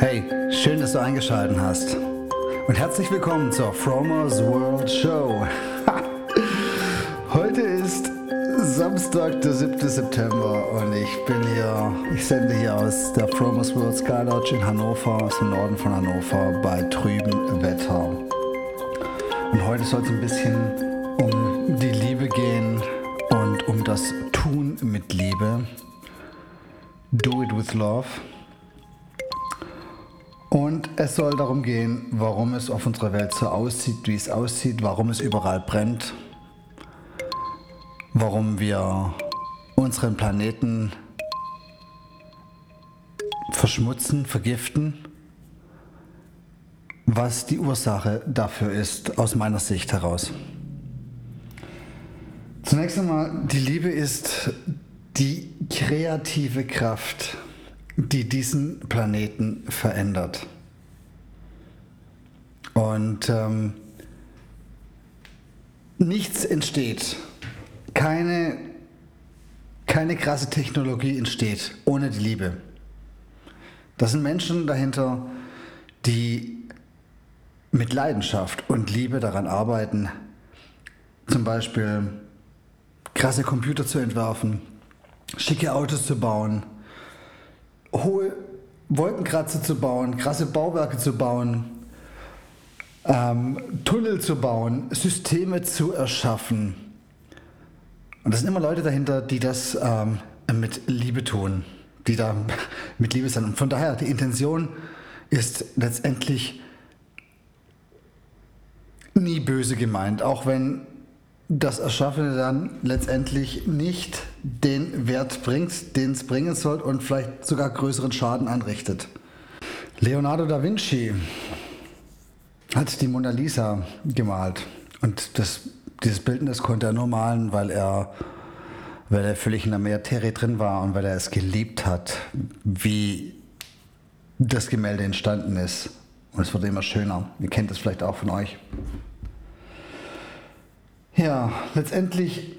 Hey, schön, dass du eingeschaltet hast. Und herzlich willkommen zur Fromers World Show. Heute ist Samstag, der 7. September und ich bin hier, ich sende hier aus der Fromers World Sky Lodge in Hannover, aus dem Norden von Hannover, bei trübem Wetter. Und heute soll es ein bisschen um die Liebe gehen und um das Tun mit Liebe. Do it with love. Und es soll darum gehen, warum es auf unserer Welt so aussieht, wie es aussieht, warum es überall brennt, warum wir unseren Planeten verschmutzen, vergiften, was die Ursache dafür ist, aus meiner Sicht heraus. Zunächst einmal, die Liebe ist die kreative Kraft, die diesen Planeten verändert. Und ähm, nichts entsteht, keine, keine krasse Technologie entsteht ohne die Liebe. Das sind Menschen dahinter, die mit Leidenschaft und Liebe daran arbeiten, zum Beispiel krasse Computer zu entwerfen, schicke Autos zu bauen, hohe Wolkenkratzer zu bauen, krasse Bauwerke zu bauen, ähm, Tunnel zu bauen, Systeme zu erschaffen. Und das sind immer Leute dahinter, die das ähm, mit Liebe tun, die da mit Liebe sind. Und von daher, die Intention ist letztendlich nie böse gemeint, auch wenn das Erschaffene dann letztendlich nicht den Wert bringt, den es bringen soll und vielleicht sogar größeren Schaden anrichtet. Leonardo da Vinci hat die Mona Lisa gemalt und das, dieses Bildnis konnte er nur malen, weil er, weil er völlig in der Materie drin war und weil er es geliebt hat, wie das Gemälde entstanden ist. Und es wurde immer schöner. Ihr kennt das vielleicht auch von euch. Ja, letztendlich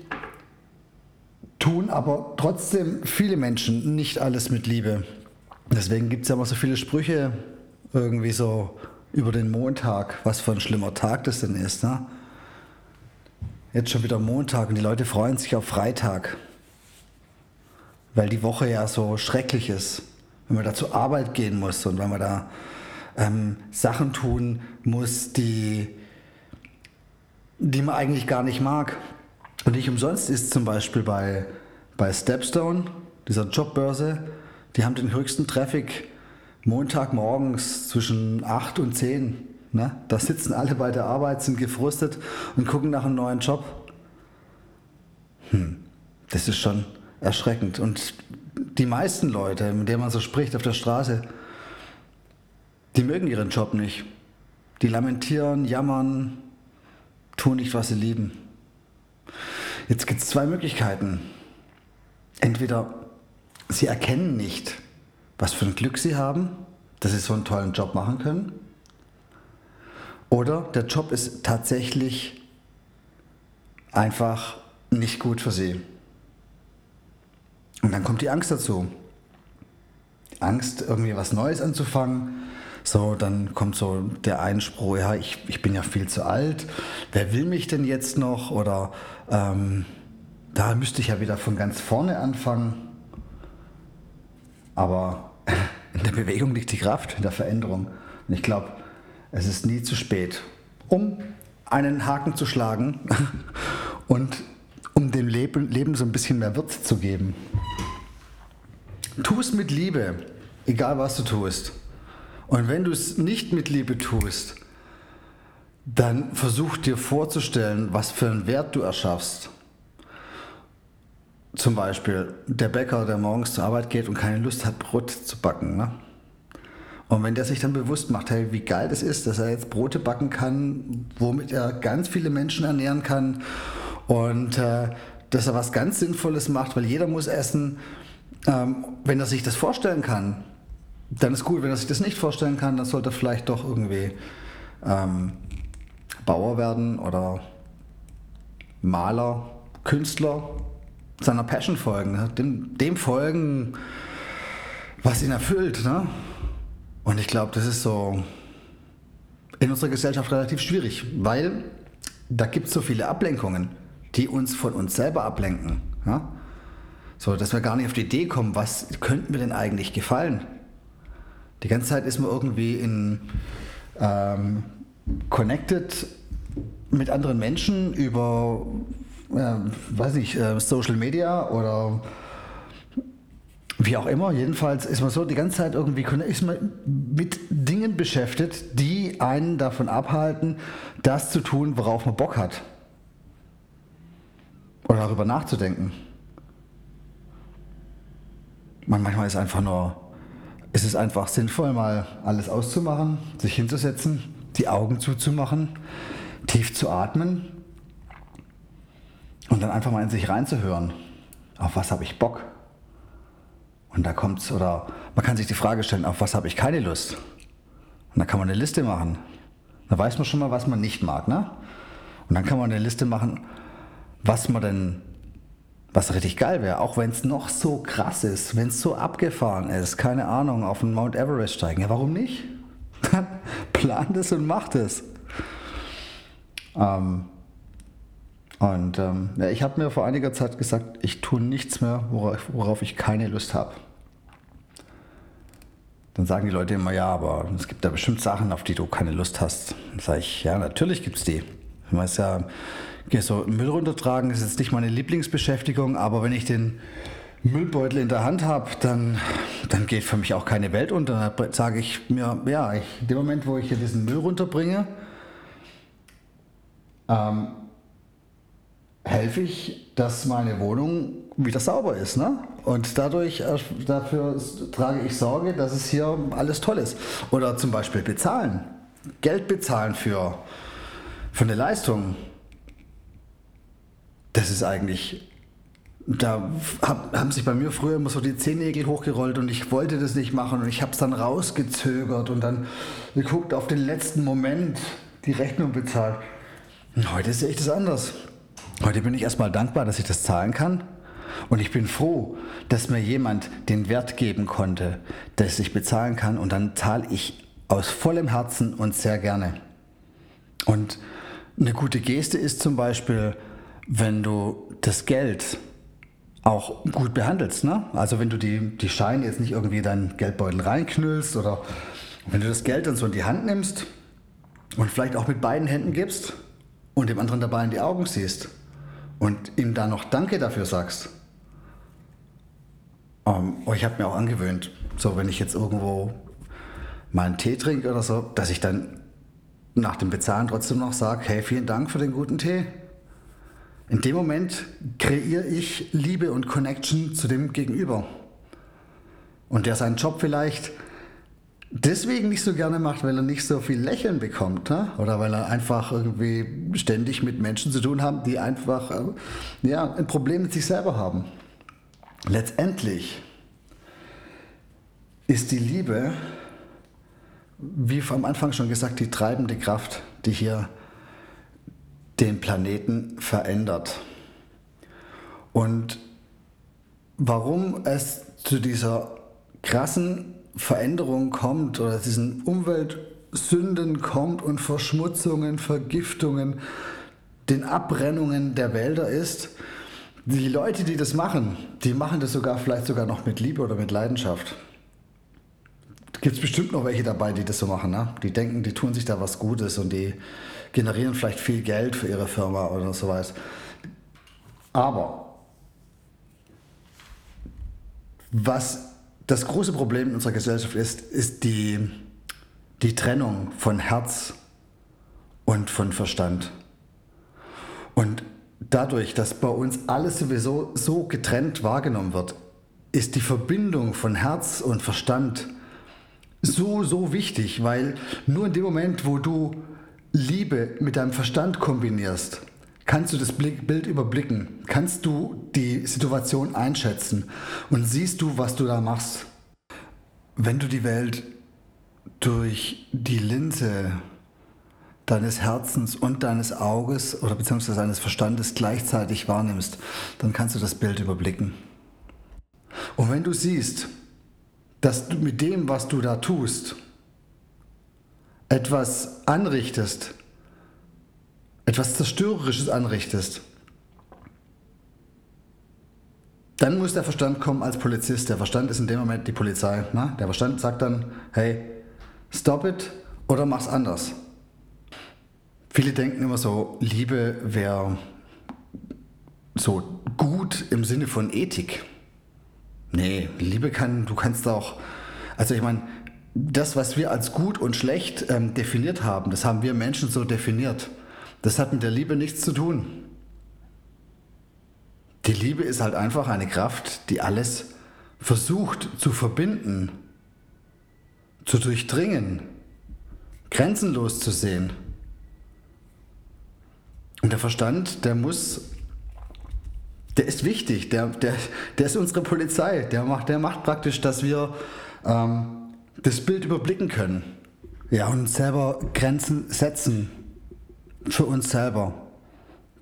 tun aber trotzdem viele Menschen nicht alles mit Liebe. Deswegen gibt es ja immer so viele Sprüche irgendwie so über den Montag, was für ein schlimmer Tag das denn ist. Ne? Jetzt schon wieder Montag und die Leute freuen sich auf Freitag, weil die Woche ja so schrecklich ist, wenn man da zur Arbeit gehen muss und wenn man da ähm, Sachen tun muss, die die man eigentlich gar nicht mag. Und nicht umsonst ist zum Beispiel bei, bei Stepstone, dieser Jobbörse, die haben den höchsten Traffic Montagmorgens zwischen 8 und 10. Ne? Da sitzen alle bei der Arbeit, sind gefrustet und gucken nach einem neuen Job. Hm, das ist schon erschreckend. Und die meisten Leute, mit denen man so spricht auf der Straße, die mögen ihren Job nicht. Die lamentieren, jammern, tun nicht, was sie lieben. Jetzt gibt es zwei Möglichkeiten. Entweder sie erkennen nicht, was für ein Glück sie haben, dass sie so einen tollen Job machen können. Oder der Job ist tatsächlich einfach nicht gut für sie. Und dann kommt die Angst dazu. Angst, irgendwie was Neues anzufangen, so, dann kommt so der Einspruch, ja, ich, ich bin ja viel zu alt, wer will mich denn jetzt noch? Oder ähm, da müsste ich ja wieder von ganz vorne anfangen. Aber in der Bewegung liegt die Kraft, in der Veränderung. Und ich glaube, es ist nie zu spät, um einen Haken zu schlagen und um dem Leben, Leben so ein bisschen mehr Würze zu geben. Tu es mit Liebe, egal was du tust. Und wenn du es nicht mit Liebe tust, dann versuch dir vorzustellen, was für einen Wert du erschaffst. Zum Beispiel der Bäcker, der morgens zur Arbeit geht und keine Lust hat, Brot zu backen. Ne? Und wenn der sich dann bewusst macht, hey, wie geil das ist, dass er jetzt Brote backen kann, womit er ganz viele Menschen ernähren kann und äh, dass er was ganz Sinnvolles macht, weil jeder muss essen, ähm, wenn er sich das vorstellen kann, dann ist gut. Wenn er sich das nicht vorstellen kann, dann sollte er vielleicht doch irgendwie ähm, Bauer werden oder Maler, Künstler, seiner Passion folgen, ne? dem, dem folgen, was ihn erfüllt. Ne? Und ich glaube, das ist so in unserer Gesellschaft relativ schwierig, weil da gibt es so viele Ablenkungen, die uns von uns selber ablenken. Ja? So, dass wir gar nicht auf die Idee kommen, was könnten mir denn eigentlich gefallen? Die ganze Zeit ist man irgendwie in ähm, connected mit anderen Menschen über, äh, weiß nicht, äh, Social Media oder wie auch immer, jedenfalls ist man so die ganze Zeit irgendwie ist man mit Dingen beschäftigt, die einen davon abhalten, das zu tun, worauf man Bock hat. Oder darüber nachzudenken. Man, manchmal ist einfach nur, ist es einfach sinnvoll, mal alles auszumachen, sich hinzusetzen, die Augen zuzumachen, tief zu atmen und dann einfach mal in sich reinzuhören. Auf was habe ich Bock? Und da kommt's, oder man kann sich die Frage stellen, auf was habe ich keine Lust? Und dann kann man eine Liste machen. Da weiß man schon mal, was man nicht mag, ne? Und dann kann man eine Liste machen, was man denn, was richtig geil wäre, auch wenn es noch so krass ist, wenn es so abgefahren ist, keine Ahnung, auf den Mount Everest steigen. Ja, warum nicht? Dann plant es und macht es. Ähm, und ähm, ja, ich habe mir vor einiger Zeit gesagt, ich tue nichts mehr, worauf, worauf ich keine Lust habe. Dann sagen die Leute immer, ja, aber es gibt da bestimmt Sachen, auf die du keine Lust hast. Dann sage ich, ja, natürlich gibt es die. Ich weiß ja, so Müll runtertragen ist jetzt nicht meine Lieblingsbeschäftigung, aber wenn ich den Müllbeutel in der Hand habe, dann, dann geht für mich auch keine Welt unter. Dann sage ich mir, ja, ich, in dem Moment, wo ich hier diesen Müll runterbringe, ähm, helfe ich, dass meine Wohnung wieder sauber ist. Ne? Und dadurch äh, dafür trage ich Sorge, dass es hier alles toll ist. Oder zum Beispiel bezahlen. Geld bezahlen für, für eine Leistung. Das ist eigentlich. Da hab, haben sich bei mir früher immer so die Zehennägel hochgerollt und ich wollte das nicht machen und ich habe es dann rausgezögert und dann geguckt auf den letzten Moment die Rechnung bezahlt. Und heute sehe ich das anders. Heute bin ich erstmal dankbar, dass ich das zahlen kann. Und ich bin froh, dass mir jemand den Wert geben konnte, dass ich bezahlen kann. Und dann zahle ich aus vollem Herzen und sehr gerne. Und eine gute Geste ist zum Beispiel, wenn du das Geld auch gut behandelst. Ne? Also wenn du die, die Scheine jetzt nicht irgendwie in deinen Geldbeutel reinknüllst oder wenn du das Geld dann so in die Hand nimmst und vielleicht auch mit beiden Händen gibst und dem anderen dabei in die Augen siehst und ihm dann noch Danke dafür sagst. Um, oh, ich habe mir auch angewöhnt, so wenn ich jetzt irgendwo mal einen Tee trinke oder so, dass ich dann nach dem Bezahlen trotzdem noch sage, hey, vielen Dank für den guten Tee. In dem Moment kreiere ich Liebe und Connection zu dem Gegenüber. Und der seinen Job vielleicht deswegen nicht so gerne macht, weil er nicht so viel Lächeln bekommt. Ne? Oder weil er einfach irgendwie ständig mit Menschen zu tun hat, die einfach äh, ja, ein Problem mit sich selber haben. Letztendlich ist die Liebe, wie am Anfang schon gesagt, die treibende Kraft, die hier den Planeten verändert. Und warum es zu dieser krassen Veränderung kommt oder diesen Umweltsünden kommt und Verschmutzungen, Vergiftungen, den Abbrennungen der Wälder ist, die Leute, die das machen, die machen das sogar vielleicht sogar noch mit Liebe oder mit Leidenschaft. Gibt es bestimmt noch welche dabei, die das so machen, ne? Die denken, die tun sich da was Gutes und die generieren vielleicht viel Geld für ihre Firma oder so was. Aber was das große Problem in unserer Gesellschaft ist, ist die, die Trennung von Herz und von Verstand. Und dadurch, dass bei uns alles sowieso so getrennt wahrgenommen wird, ist die Verbindung von Herz und Verstand so, so wichtig, weil nur in dem Moment, wo du Liebe mit deinem Verstand kombinierst, kannst du das Bild überblicken, kannst du die Situation einschätzen und siehst du, was du da machst. Wenn du die Welt durch die Linse deines Herzens und deines Auges oder beziehungsweise deines Verstandes gleichzeitig wahrnimmst, dann kannst du das Bild überblicken. Und wenn du siehst, dass du mit dem, was du da tust, etwas anrichtest, etwas Zerstörerisches anrichtest, dann muss der Verstand kommen als Polizist. Der Verstand ist in dem Moment die Polizei. Ne? Der Verstand sagt dann, hey, stop it oder mach's anders. Viele denken immer so, Liebe wäre so gut im Sinne von Ethik. Nee, Liebe kann, du kannst auch, also ich meine, das, was wir als gut und schlecht ähm, definiert haben, das haben wir Menschen so definiert. Das hat mit der Liebe nichts zu tun. Die Liebe ist halt einfach eine Kraft, die alles versucht zu verbinden, zu durchdringen, grenzenlos zu sehen. Und der Verstand, der muss, der ist wichtig, der, der, der ist unsere Polizei, der macht, der macht praktisch, dass wir ähm, das Bild überblicken können. Ja, und selber Grenzen setzen für uns selber,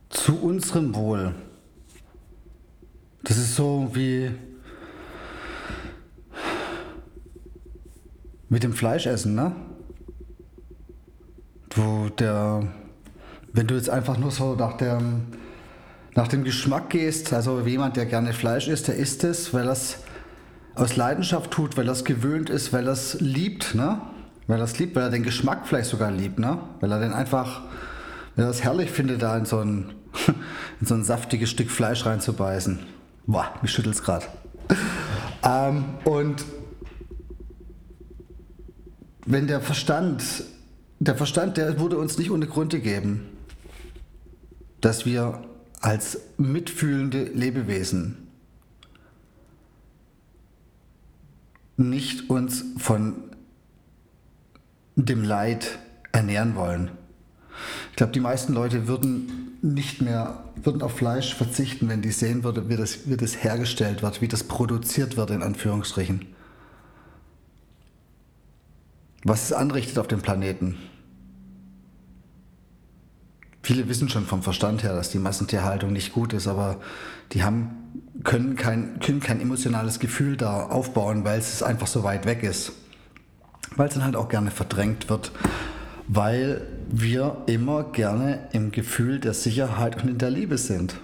zu unserem Wohl. Das ist so wie mit dem Fleischessen, ne? Wo der, wenn du jetzt einfach nur so nach dem, nach dem Geschmack gehst, also jemand, der gerne Fleisch isst, der isst es, weil er es aus Leidenschaft tut, weil er es gewöhnt ist, weil er es liebt, ne? Weil er liebt, weil er den Geschmack vielleicht sogar liebt, ne? Weil er den einfach, weil er es herrlich findet, da in so ein, in so ein saftiges Stück Fleisch reinzubeißen. Boah, mich schüttelt's gerade. ähm, und wenn der Verstand, der Verstand, der wurde uns nicht ohne Grund gegeben, dass wir als mitfühlende Lebewesen nicht uns von dem Leid ernähren wollen. Ich glaube, die meisten Leute würden nicht mehr, würden auf Fleisch verzichten, wenn die sehen würde, wie das, wie das hergestellt wird, wie das produziert wird, in Anführungsstrichen. Was es anrichtet auf dem Planeten. Viele wissen schon vom Verstand her, dass die Massentierhaltung nicht gut ist, aber die haben, können, kein, können kein emotionales Gefühl da aufbauen, weil es einfach so weit weg ist. Weil es dann halt auch gerne verdrängt wird weil wir immer gerne im Gefühl der Sicherheit und in der Liebe sind.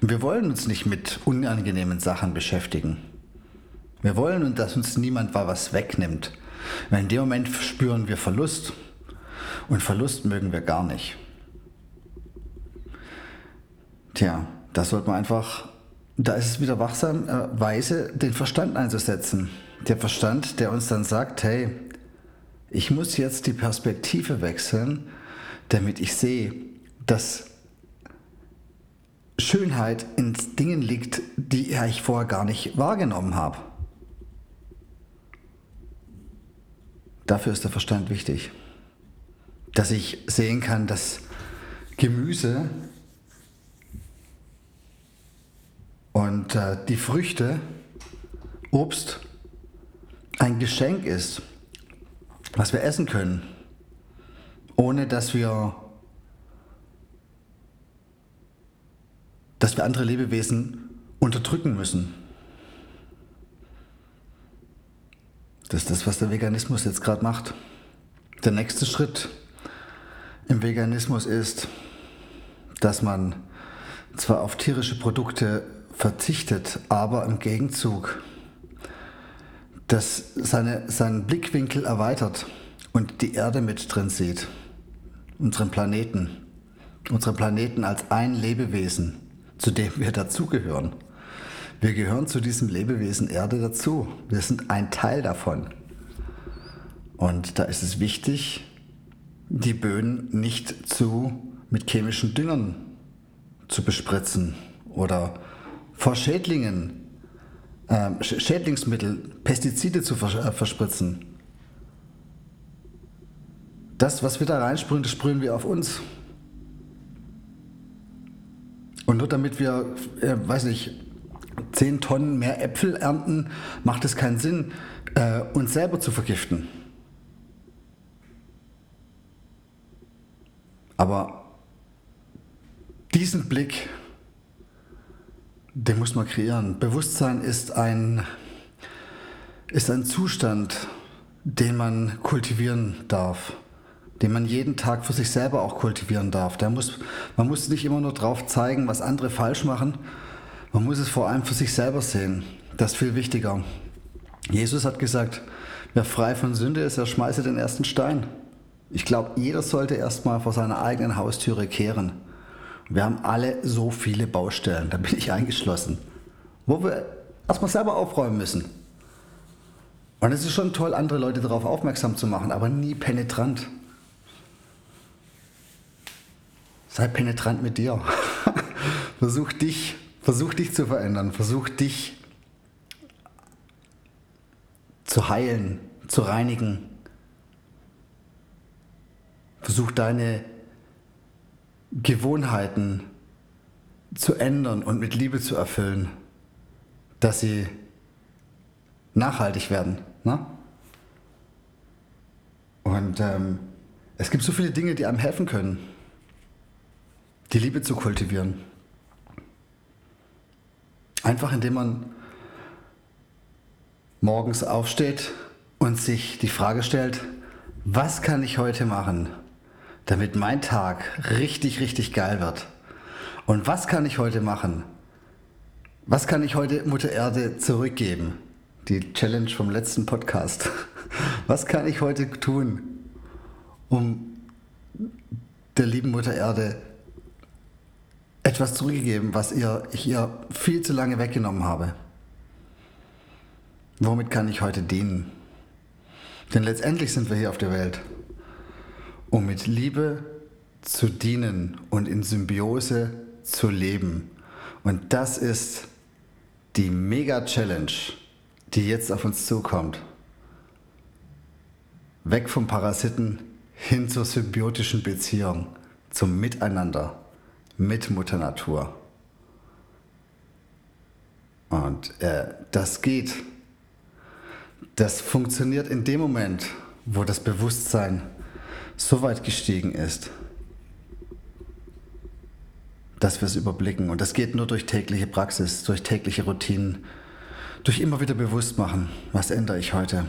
Wir wollen uns nicht mit unangenehmen Sachen beschäftigen. Wir wollen, dass uns niemand was wegnimmt. Weil in dem Moment spüren wir Verlust. Und Verlust mögen wir gar nicht. Tja, da sollte man einfach, da ist es wieder wachsam, äh, weise den Verstand einzusetzen. Der Verstand, der uns dann sagt, hey, ich muss jetzt die Perspektive wechseln, damit ich sehe, dass Schönheit in Dingen liegt, die ich vorher gar nicht wahrgenommen habe. Dafür ist der Verstand wichtig. Dass ich sehen kann, dass Gemüse und äh, die Früchte, Obst, ein Geschenk ist was wir essen können, ohne dass wir, dass wir andere Lebewesen unterdrücken müssen. Das ist das, was der Veganismus jetzt gerade macht. Der nächste Schritt im Veganismus ist, dass man zwar auf tierische Produkte verzichtet, aber im Gegenzug das seine, seinen Blickwinkel erweitert und die Erde mit drin sieht. Unseren Planeten. Unseren Planeten als ein Lebewesen, zu dem wir dazugehören. Wir gehören zu diesem Lebewesen Erde dazu. Wir sind ein Teil davon. Und da ist es wichtig, die Böden nicht zu mit chemischen Düngern zu bespritzen oder vor Schädlingen ähm, Schädlingsmittel, Pestizide zu äh, verspritzen. Das, was wir da reinsprühen, das sprühen wir auf uns. Und nur damit wir, äh, weiß nicht, 10 Tonnen mehr Äpfel ernten, macht es keinen Sinn, äh, uns selber zu vergiften. Aber diesen Blick den muss man kreieren. Bewusstsein ist ein, ist ein Zustand, den man kultivieren darf. den man jeden Tag für sich selber auch kultivieren darf. Der muss, man muss nicht immer nur drauf zeigen, was andere falsch machen. Man muss es vor allem für sich selber sehen. Das ist viel wichtiger. Jesus hat gesagt, wer frei von Sünde ist, er schmeiße den ersten Stein. Ich glaube, jeder sollte erstmal vor seiner eigenen Haustüre kehren. Wir haben alle so viele Baustellen, da bin ich eingeschlossen, wo wir erstmal selber aufräumen müssen. Und es ist schon toll, andere Leute darauf aufmerksam zu machen, aber nie penetrant. Sei penetrant mit dir. versuch dich, versuch dich zu verändern, versuch dich zu heilen, zu reinigen. Versuch deine Gewohnheiten zu ändern und mit Liebe zu erfüllen, dass sie nachhaltig werden. Ne? Und ähm, es gibt so viele Dinge, die einem helfen können, die Liebe zu kultivieren. Einfach indem man morgens aufsteht und sich die Frage stellt, was kann ich heute machen, damit mein Tag richtig, richtig geil wird? Und was kann ich heute machen? Was kann ich heute Mutter Erde zurückgeben? Die Challenge vom letzten Podcast. Was kann ich heute tun, um der lieben Mutter Erde etwas zurückgegeben, was ihr, ich ihr viel zu lange weggenommen habe? Womit kann ich heute dienen? Denn letztendlich sind wir hier auf der Welt, um mit Liebe zu dienen und in Symbiose zu leben. Und das ist die Mega-Challenge, die jetzt auf uns zukommt. Weg vom Parasiten hin zur symbiotischen Beziehung, zum Miteinander mit Mutter Natur. Und äh, das geht. Das funktioniert in dem Moment, wo das Bewusstsein so weit gestiegen ist, dass wir es überblicken. Und das geht nur durch tägliche Praxis, durch tägliche Routinen, durch immer wieder bewusst machen, was ändere ich heute.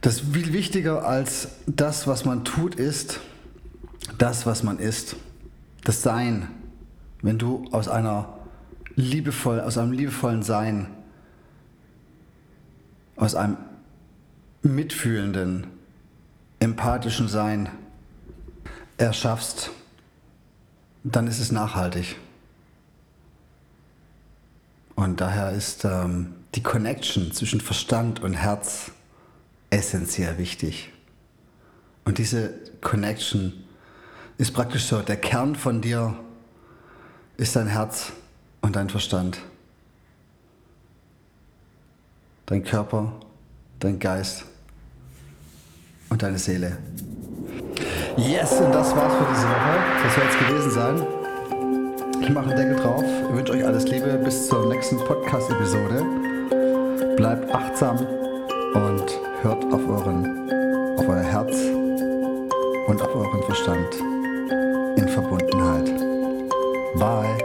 Das viel wichtiger als das, was man tut, ist das, was man ist. Das Sein. Wenn du aus einer liebevoll, aus einem liebevollen Sein, aus einem mitfühlenden, empathischen Sein erschaffst, dann ist es nachhaltig. Und daher ist ähm, die Connection zwischen Verstand und Herz essentiell wichtig. Und diese Connection ist praktisch so, der Kern von dir ist dein Herz und dein Verstand. Dein Körper, dein Geist und deine Seele. Yes, und das war's für diese Woche. Das soll jetzt gewesen sein. Ich mache einen Deckel drauf. Ich wünsche euch alles Liebe. Bis zur nächsten Podcast-Episode. Bleibt achtsam und hört auf, euren, auf euer Herz und auf euren Verstand in Verbundenheit. Bye.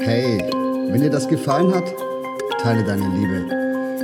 Hey, wenn dir das gefallen hat, teile deine Liebe.